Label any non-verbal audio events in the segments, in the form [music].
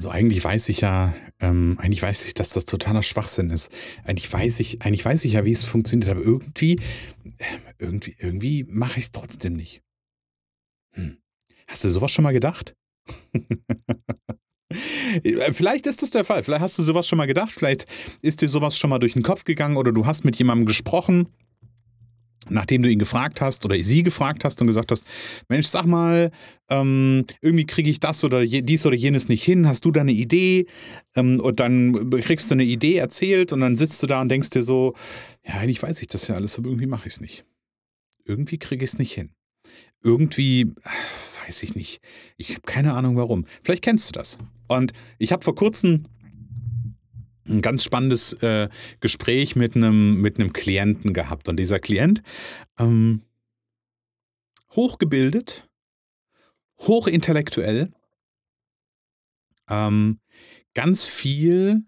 Also eigentlich weiß ich ja, ähm, eigentlich weiß ich, dass das totaler Schwachsinn ist. Eigentlich weiß ich, eigentlich weiß ich ja, wie es funktioniert, aber irgendwie, irgendwie, irgendwie mache ich es trotzdem nicht. Hm. Hast du sowas schon mal gedacht? [laughs] Vielleicht ist das der Fall. Vielleicht hast du sowas schon mal gedacht. Vielleicht ist dir sowas schon mal durch den Kopf gegangen oder du hast mit jemandem gesprochen, nachdem du ihn gefragt hast oder sie gefragt hast und gesagt hast: Mensch, sag mal, ähm, irgendwie kriege ich das oder dies oder jenes nicht hin. Hast du da eine Idee? Ähm, und dann kriegst du eine Idee erzählt und dann sitzt du da und denkst dir so: Ja, eigentlich weiß ich das ja alles, aber irgendwie mache ich es nicht. Irgendwie kriege ich es nicht hin irgendwie, weiß ich nicht, ich habe keine Ahnung warum. Vielleicht kennst du das. Und ich habe vor kurzem ein ganz spannendes äh, Gespräch mit einem mit einem Klienten gehabt. Und dieser Klient, ähm, hochgebildet, hochintellektuell, ähm, ganz viel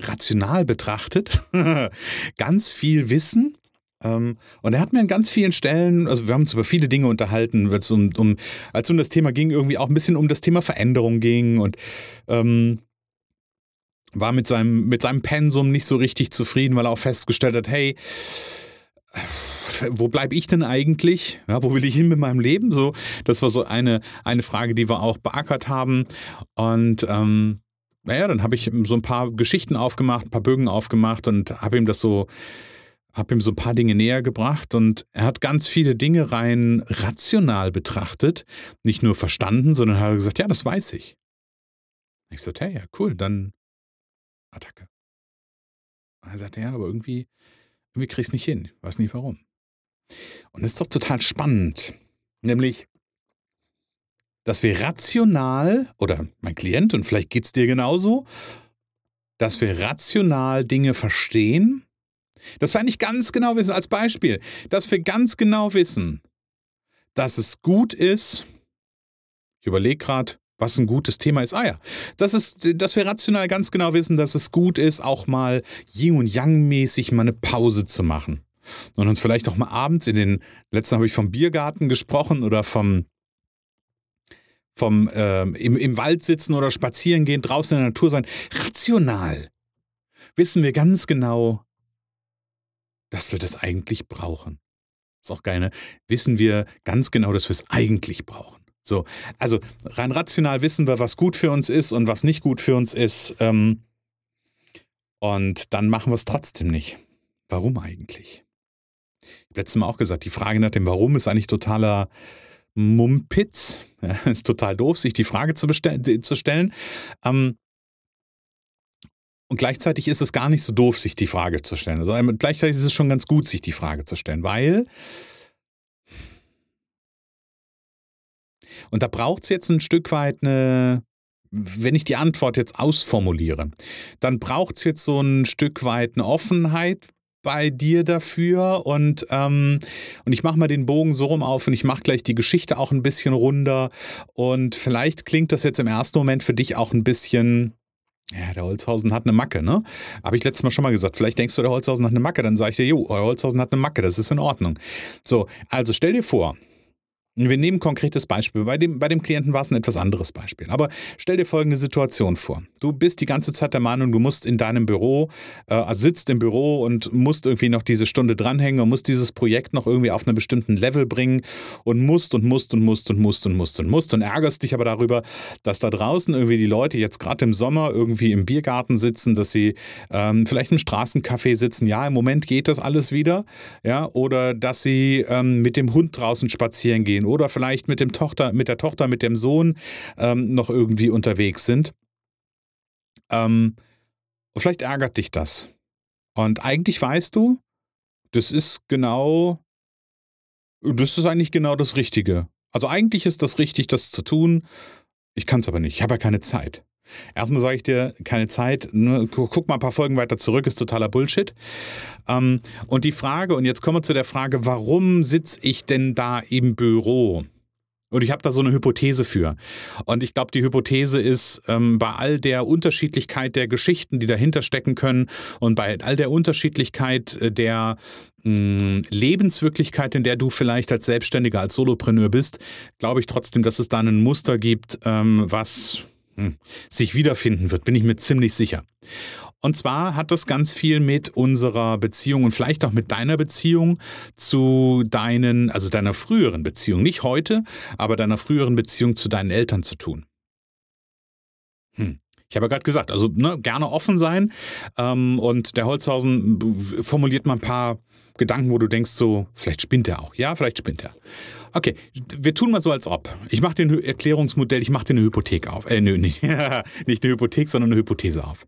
rational betrachtet, [laughs] ganz viel Wissen ähm, und er hat mir an ganz vielen Stellen, also wir haben uns über viele Dinge unterhalten, um, um, als um das Thema ging, irgendwie auch ein bisschen um das Thema Veränderung ging und ähm, war mit seinem, mit seinem Pensum nicht so richtig zufrieden, weil er auch festgestellt hat, hey, wo bleibe ich denn eigentlich? Ja, wo will ich hin mit meinem Leben? So, das war so eine, eine Frage, die wir auch beackert haben. Und ähm, naja, dann habe ich so ein paar Geschichten aufgemacht, ein paar Bögen aufgemacht und habe ihm das so habe ihm so ein paar Dinge näher gebracht und er hat ganz viele Dinge rein rational betrachtet, nicht nur verstanden, sondern hat gesagt, ja, das weiß ich. Ich sagte, hey, ja, cool, dann Attacke. Und er sagte, ja, aber irgendwie, irgendwie krieg ich es nicht hin. Ich weiß nicht warum. Und das ist doch total spannend. Nämlich, dass wir rational, oder mein Klient, und vielleicht geht es dir genauso, dass wir rational Dinge verstehen dass wir nicht ganz genau wissen, als Beispiel, dass wir ganz genau wissen, dass es gut ist, ich überlege gerade, was ein gutes Thema ist. Ah ja, das ist, dass wir rational ganz genau wissen, dass es gut ist, auch mal Yin und Yang mäßig mal eine Pause zu machen. Und uns vielleicht auch mal abends in den, letzten habe ich vom Biergarten gesprochen oder vom, vom äh, im, im Wald sitzen oder spazieren gehen, draußen in der Natur sein. Rational wissen wir ganz genau, dass wir das eigentlich brauchen. Ist auch geil, ne? Wissen wir ganz genau, dass wir es eigentlich brauchen. So, also rein rational wissen wir, was gut für uns ist und was nicht gut für uns ist. Ähm, und dann machen wir es trotzdem nicht. Warum eigentlich? Ich habe letztes Mal auch gesagt, die Frage nach dem Warum ist eigentlich totaler Mumpitz. [laughs] Ja, ist total doof, sich die Frage zu, zu stellen. Ähm, und gleichzeitig ist es gar nicht so doof, sich die Frage zu stellen. Also gleichzeitig ist es schon ganz gut, sich die Frage zu stellen, weil. Und da braucht es jetzt ein Stück weit eine, wenn ich die Antwort jetzt ausformuliere, dann braucht es jetzt so ein Stück weit eine Offenheit bei dir dafür und, ähm, und ich mache mal den Bogen so rum auf und ich mache gleich die Geschichte auch ein bisschen runder und vielleicht klingt das jetzt im ersten Moment für dich auch ein bisschen ja, der Holzhausen hat eine Macke, ne? Habe ich letztes Mal schon mal gesagt. Vielleicht denkst du, der Holzhausen hat eine Macke. Dann sage ich dir, jo, der Holzhausen hat eine Macke. Das ist in Ordnung. So, also stell dir vor, wir nehmen ein konkretes Beispiel. Bei dem, bei dem Klienten war es ein etwas anderes Beispiel. Aber stell dir folgende Situation vor. Du bist die ganze Zeit der Meinung, du musst in deinem Büro, äh, also sitzt im Büro und musst irgendwie noch diese Stunde dranhängen und musst dieses Projekt noch irgendwie auf einen bestimmten Level bringen und musst und musst und musst und musst und musst und musst und ärgerst dich aber darüber, dass da draußen irgendwie die Leute jetzt gerade im Sommer irgendwie im Biergarten sitzen, dass sie ähm, vielleicht im Straßencafé sitzen. Ja, im Moment geht das alles wieder. Ja, oder dass sie ähm, mit dem Hund draußen spazieren gehen oder vielleicht mit, dem Tochter, mit der Tochter, mit dem Sohn ähm, noch irgendwie unterwegs sind. Ähm, vielleicht ärgert dich das. Und eigentlich weißt du, das ist genau, das ist eigentlich genau das Richtige. Also eigentlich ist das richtig, das zu tun. Ich kann es aber nicht. Ich habe ja keine Zeit. Erstmal sage ich dir, keine Zeit. Ne, guck mal ein paar Folgen weiter zurück, ist totaler Bullshit. Ähm, und die Frage, und jetzt kommen wir zu der Frage, warum sitze ich denn da im Büro? Und ich habe da so eine Hypothese für. Und ich glaube, die Hypothese ist, ähm, bei all der Unterschiedlichkeit der Geschichten, die dahinter stecken können und bei all der Unterschiedlichkeit äh, der mh, hm, Lebenswirklichkeit, in der du vielleicht als Selbstständiger, als Solopreneur bist, glaube ich trotzdem, dass es da ein Muster gibt, ähm, was sich wiederfinden wird, bin ich mir ziemlich sicher. Und zwar hat das ganz viel mit unserer Beziehung und vielleicht auch mit deiner Beziehung zu deinen, also deiner früheren Beziehung, nicht heute, aber deiner früheren Beziehung zu deinen Eltern zu tun. Hm. Ich habe ja gerade gesagt, also ne, gerne offen sein. Ähm, und der Holzhausen formuliert mal ein paar Gedanken, wo du denkst, so, vielleicht spinnt er auch. Ja, vielleicht spinnt er. Okay, wir tun mal so, als ob. Ich mache dir ein Erklärungsmodell, ich mache dir eine Hypothek auf. Äh, nö, nicht, [laughs] nicht eine Hypothek, sondern eine Hypothese auf.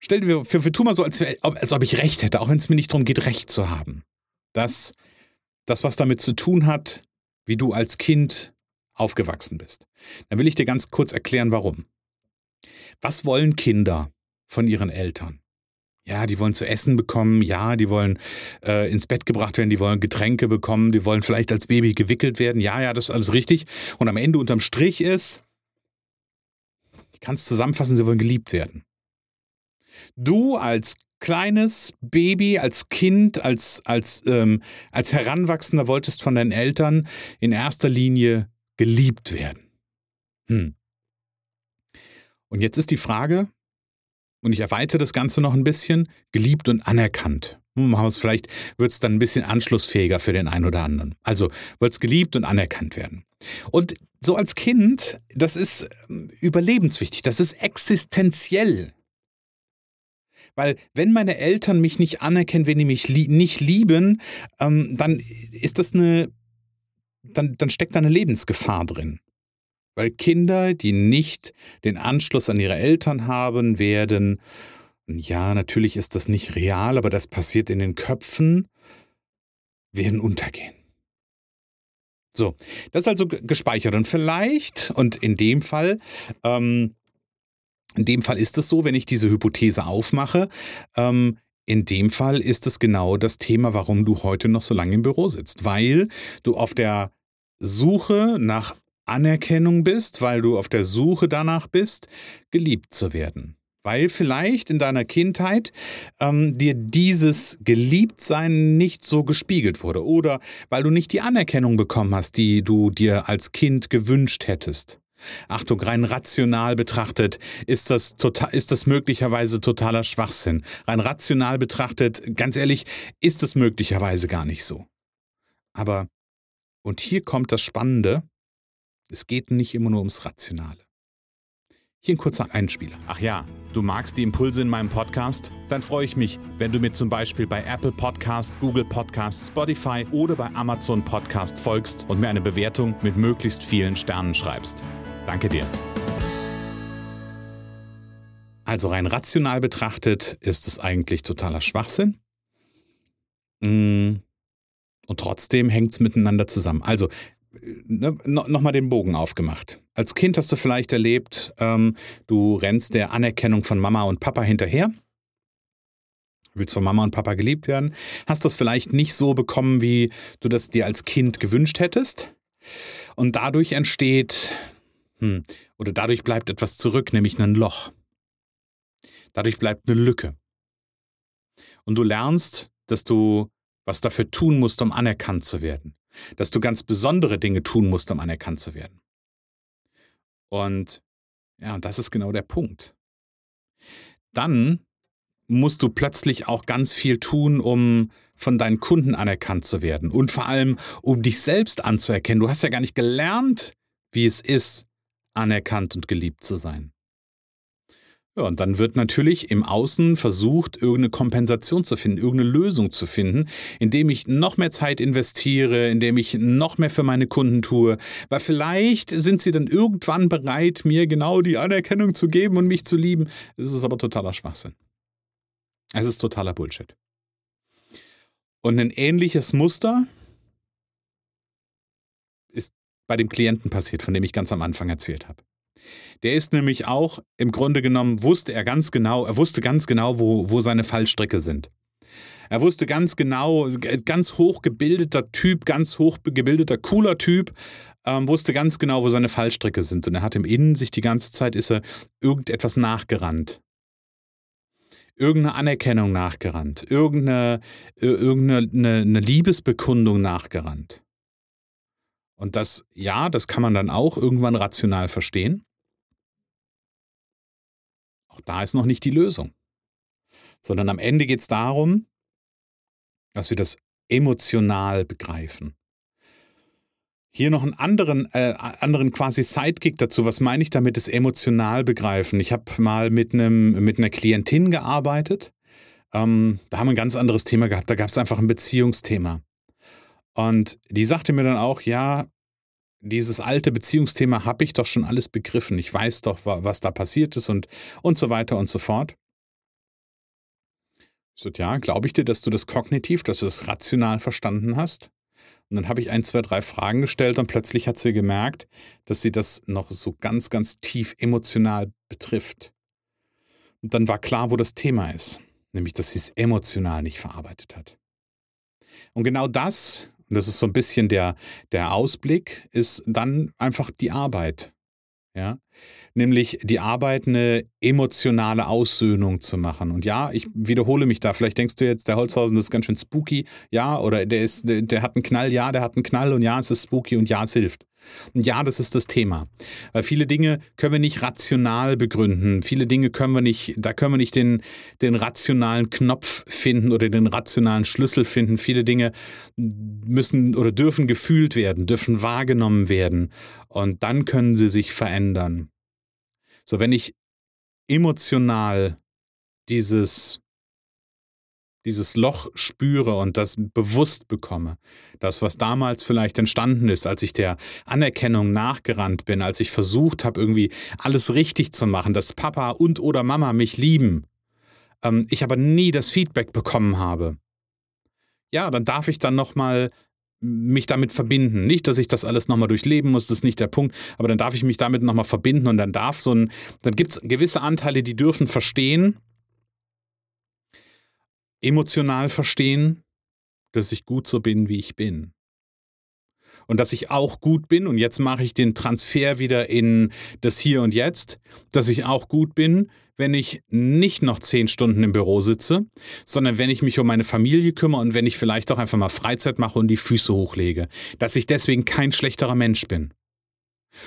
Stell dir, wir, wir tun mal so, als, als ob ich recht hätte, auch wenn es mir nicht darum geht, recht zu haben. Dass das, was damit zu tun hat, wie du als Kind aufgewachsen bist. Dann will ich dir ganz kurz erklären, warum. Was wollen Kinder von ihren Eltern? Ja, die wollen zu essen bekommen, ja, die wollen äh, ins Bett gebracht werden, die wollen Getränke bekommen, die wollen vielleicht als Baby gewickelt werden, ja, ja, das ist alles richtig. Und am Ende unterm Strich ist, ich kann es zusammenfassen, sie wollen geliebt werden. Du als kleines Baby, als Kind, als, als, ähm, als Heranwachsender wolltest von deinen Eltern in erster Linie geliebt werden. Hm. Und jetzt ist die Frage, und ich erweitere das Ganze noch ein bisschen, geliebt und anerkannt. Es vielleicht, wird es dann ein bisschen anschlussfähiger für den einen oder anderen. Also wird es geliebt und anerkannt werden. Und so als Kind, das ist ähm, überlebenswichtig, das ist existenziell. Weil wenn meine Eltern mich nicht anerkennen, wenn die mich li nicht lieben, ähm, dann ist das eine, dann, dann steckt da eine Lebensgefahr drin. Weil Kinder, die nicht den Anschluss an ihre Eltern haben, werden, ja, natürlich ist das nicht real, aber das passiert in den Köpfen, werden untergehen. So, das ist also gespeichert. Und vielleicht, und in dem Fall, ähm, in dem Fall ist es so, wenn ich diese Hypothese aufmache, ähm, in dem Fall ist es genau das Thema, warum du heute noch so lange im Büro sitzt, weil du auf der Suche nach Anerkennung bist, weil du auf der Suche danach bist, geliebt zu werden. Weil vielleicht in deiner Kindheit ähm, dir dieses Geliebtsein nicht so gespiegelt wurde oder weil du nicht die Anerkennung bekommen hast, die du dir als Kind gewünscht hättest. Achtung, rein rational betrachtet ist das, total, ist das möglicherweise totaler Schwachsinn. Rein rational betrachtet, ganz ehrlich, ist es möglicherweise gar nicht so. Aber, und hier kommt das Spannende, es geht nicht immer nur ums Rationale. Hier ein kurzer Einspieler. Ach ja, du magst die Impulse in meinem Podcast? Dann freue ich mich, wenn du mir zum Beispiel bei Apple Podcast, Google Podcast, Spotify oder bei Amazon Podcast folgst und mir eine Bewertung mit möglichst vielen Sternen schreibst. Danke dir. Also rein rational betrachtet ist es eigentlich totaler Schwachsinn. Mm. Und trotzdem hängt es miteinander zusammen. Also ne, nochmal den Bogen aufgemacht. Als Kind hast du vielleicht erlebt, ähm, du rennst der Anerkennung von Mama und Papa hinterher. Willst von Mama und Papa geliebt werden? Hast das vielleicht nicht so bekommen, wie du das dir als Kind gewünscht hättest? Und dadurch entsteht, hm, oder dadurch bleibt etwas zurück, nämlich ein Loch. Dadurch bleibt eine Lücke. Und du lernst, dass du was dafür tun musst, um anerkannt zu werden dass du ganz besondere Dinge tun musst, um anerkannt zu werden. Und ja, das ist genau der Punkt. Dann musst du plötzlich auch ganz viel tun, um von deinen Kunden anerkannt zu werden und vor allem, um dich selbst anzuerkennen. Du hast ja gar nicht gelernt, wie es ist, anerkannt und geliebt zu sein. Ja, und dann wird natürlich im Außen versucht, irgendeine Kompensation zu finden, irgendeine Lösung zu finden, indem ich noch mehr Zeit investiere, indem ich noch mehr für meine Kunden tue. Weil vielleicht sind sie dann irgendwann bereit, mir genau die Anerkennung zu geben und mich zu lieben. Das ist aber totaler Schwachsinn. Es ist totaler Bullshit. Und ein ähnliches Muster ist bei dem Klienten passiert, von dem ich ganz am Anfang erzählt habe. Der ist nämlich auch im Grunde genommen, wusste er ganz genau, er wusste ganz genau, wo, wo seine Fallstricke sind. Er wusste ganz genau, ganz hochgebildeter Typ, ganz hochgebildeter, cooler Typ, ähm, wusste ganz genau, wo seine Fallstricke sind. Und er hat im Innen sich die ganze Zeit, ist er irgendetwas nachgerannt. Irgendeine Anerkennung nachgerannt. Irgendeine, irgendeine eine, eine Liebesbekundung nachgerannt. Und das, ja, das kann man dann auch irgendwann rational verstehen. Auch da ist noch nicht die Lösung. Sondern am Ende geht es darum, dass wir das emotional begreifen. Hier noch einen anderen, äh, anderen quasi Sidekick dazu. Was meine ich damit, ist emotional begreifen. Ich habe mal mit, einem, mit einer Klientin gearbeitet. Ähm, da haben wir ein ganz anderes Thema gehabt. Da gab es einfach ein Beziehungsthema. Und die sagte mir dann auch, ja, dieses alte Beziehungsthema habe ich doch schon alles begriffen. Ich weiß doch, was da passiert ist und, und so weiter und so fort. Ich so, ja, glaube ich dir, dass du das kognitiv, dass du das rational verstanden hast? Und dann habe ich ein, zwei, drei Fragen gestellt und plötzlich hat sie gemerkt, dass sie das noch so ganz, ganz tief emotional betrifft. Und dann war klar, wo das Thema ist, nämlich, dass sie es emotional nicht verarbeitet hat. Und genau das und das ist so ein bisschen der, der Ausblick, ist dann einfach die Arbeit. Ja, nämlich die Arbeit, eine emotionale Aussöhnung zu machen. Und ja, ich wiederhole mich da. Vielleicht denkst du jetzt, der Holzhausen das ist ganz schön spooky. Ja, oder der, ist, der, der hat einen Knall. Ja, der hat einen Knall. Und ja, es ist spooky. Und ja, es hilft. Und ja, das ist das Thema. Weil viele Dinge können wir nicht rational begründen. Viele Dinge können wir nicht, da können wir nicht den, den rationalen Knopf finden oder den rationalen Schlüssel finden. Viele Dinge müssen oder dürfen gefühlt werden, dürfen wahrgenommen werden. Und dann können sie sich verändern. So, wenn ich emotional dieses dieses Loch spüre und das bewusst bekomme. Das, was damals vielleicht entstanden ist, als ich der Anerkennung nachgerannt bin, als ich versucht habe, irgendwie alles richtig zu machen, dass Papa und oder Mama mich lieben, ähm, ich aber nie das Feedback bekommen habe. Ja, dann darf ich dann nochmal mich damit verbinden. Nicht, dass ich das alles nochmal durchleben muss, das ist nicht der Punkt, aber dann darf ich mich damit nochmal verbinden und dann darf so ein, dann gibt es gewisse Anteile, die dürfen verstehen, emotional verstehen, dass ich gut so bin, wie ich bin. Und dass ich auch gut bin, und jetzt mache ich den Transfer wieder in das Hier und Jetzt, dass ich auch gut bin, wenn ich nicht noch zehn Stunden im Büro sitze, sondern wenn ich mich um meine Familie kümmere und wenn ich vielleicht auch einfach mal Freizeit mache und die Füße hochlege. Dass ich deswegen kein schlechterer Mensch bin.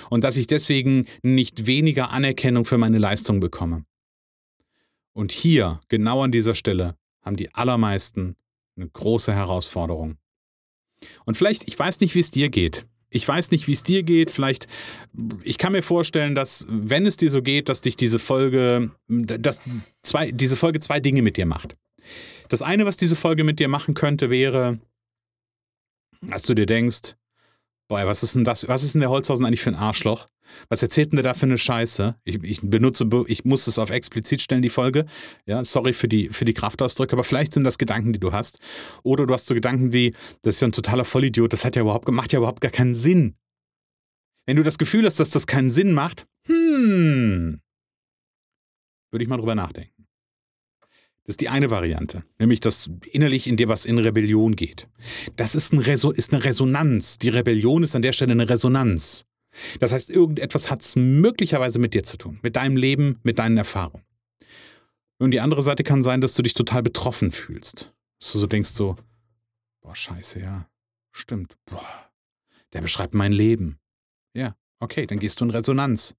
Und dass ich deswegen nicht weniger Anerkennung für meine Leistung bekomme. Und hier, genau an dieser Stelle, haben die allermeisten eine große Herausforderung. Und vielleicht, ich weiß nicht, wie es dir geht. Ich weiß nicht, wie es dir geht. Vielleicht, ich kann mir vorstellen, dass, wenn es dir so geht, dass dich diese Folge, dass zwei, diese Folge zwei Dinge mit dir macht. Das eine, was diese Folge mit dir machen könnte, wäre, dass du dir denkst, boah, was ist denn das, was ist denn der Holzhausen eigentlich für ein Arschloch? Was erzählt denn der da für eine Scheiße? Ich, ich, benutze, ich muss es auf explizit stellen, die Folge. Ja, sorry für die, für die Kraftausdrücke, aber vielleicht sind das Gedanken, die du hast. Oder du hast so Gedanken wie, das ist ja ein totaler Vollidiot, das hat ja überhaupt, macht ja überhaupt gar keinen Sinn. Wenn du das Gefühl hast, dass das keinen Sinn macht, hm, würde ich mal drüber nachdenken. Das ist die eine Variante, nämlich dass innerlich in dir was in Rebellion geht. Das ist, ein Reso ist eine Resonanz. Die Rebellion ist an der Stelle eine Resonanz. Das heißt, irgendetwas hat es möglicherweise mit dir zu tun, mit deinem Leben, mit deinen Erfahrungen. Und die andere Seite kann sein, dass du dich total betroffen fühlst. Dass du so denkst so, boah, scheiße, ja, stimmt, boah, der beschreibt mein Leben. Ja, okay, dann gehst du in Resonanz.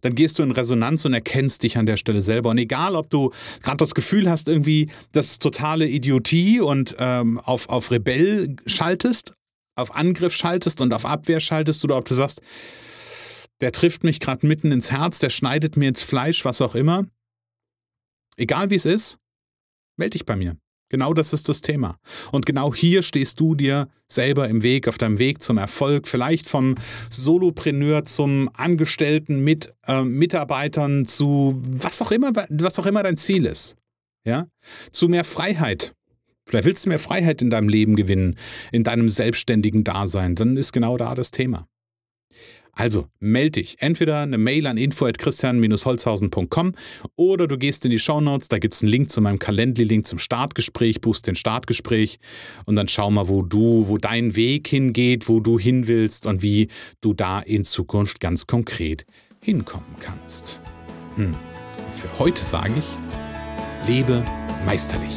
Dann gehst du in Resonanz und erkennst dich an der Stelle selber. Und egal, ob du gerade das Gefühl hast, irgendwie das totale Idiotie und ähm, auf, auf Rebell schaltest auf Angriff schaltest und auf Abwehr schaltest oder ob du sagst, der trifft mich gerade mitten ins Herz, der schneidet mir ins Fleisch, was auch immer. Egal wie es ist, melde dich bei mir. Genau das ist das Thema. Und genau hier stehst du dir selber im Weg, auf deinem Weg zum Erfolg, vielleicht vom Solopreneur zum Angestellten mit äh, Mitarbeitern zu was auch immer, was auch immer dein Ziel ist. Ja? Zu mehr Freiheit, Vielleicht willst du mehr Freiheit in deinem Leben gewinnen, in deinem selbstständigen Dasein. Dann ist genau da das Thema. Also melde dich. Entweder eine Mail an info.christian-holzhausen.com oder du gehst in die Shownotes, da gibt es einen Link zu meinem Calendly-Link zum Startgespräch, buchst den Startgespräch und dann schau mal, wo du, wo dein Weg hingeht, wo du hin willst und wie du da in Zukunft ganz konkret hinkommen kannst. Hm. Für heute sage ich, lebe meisterlich.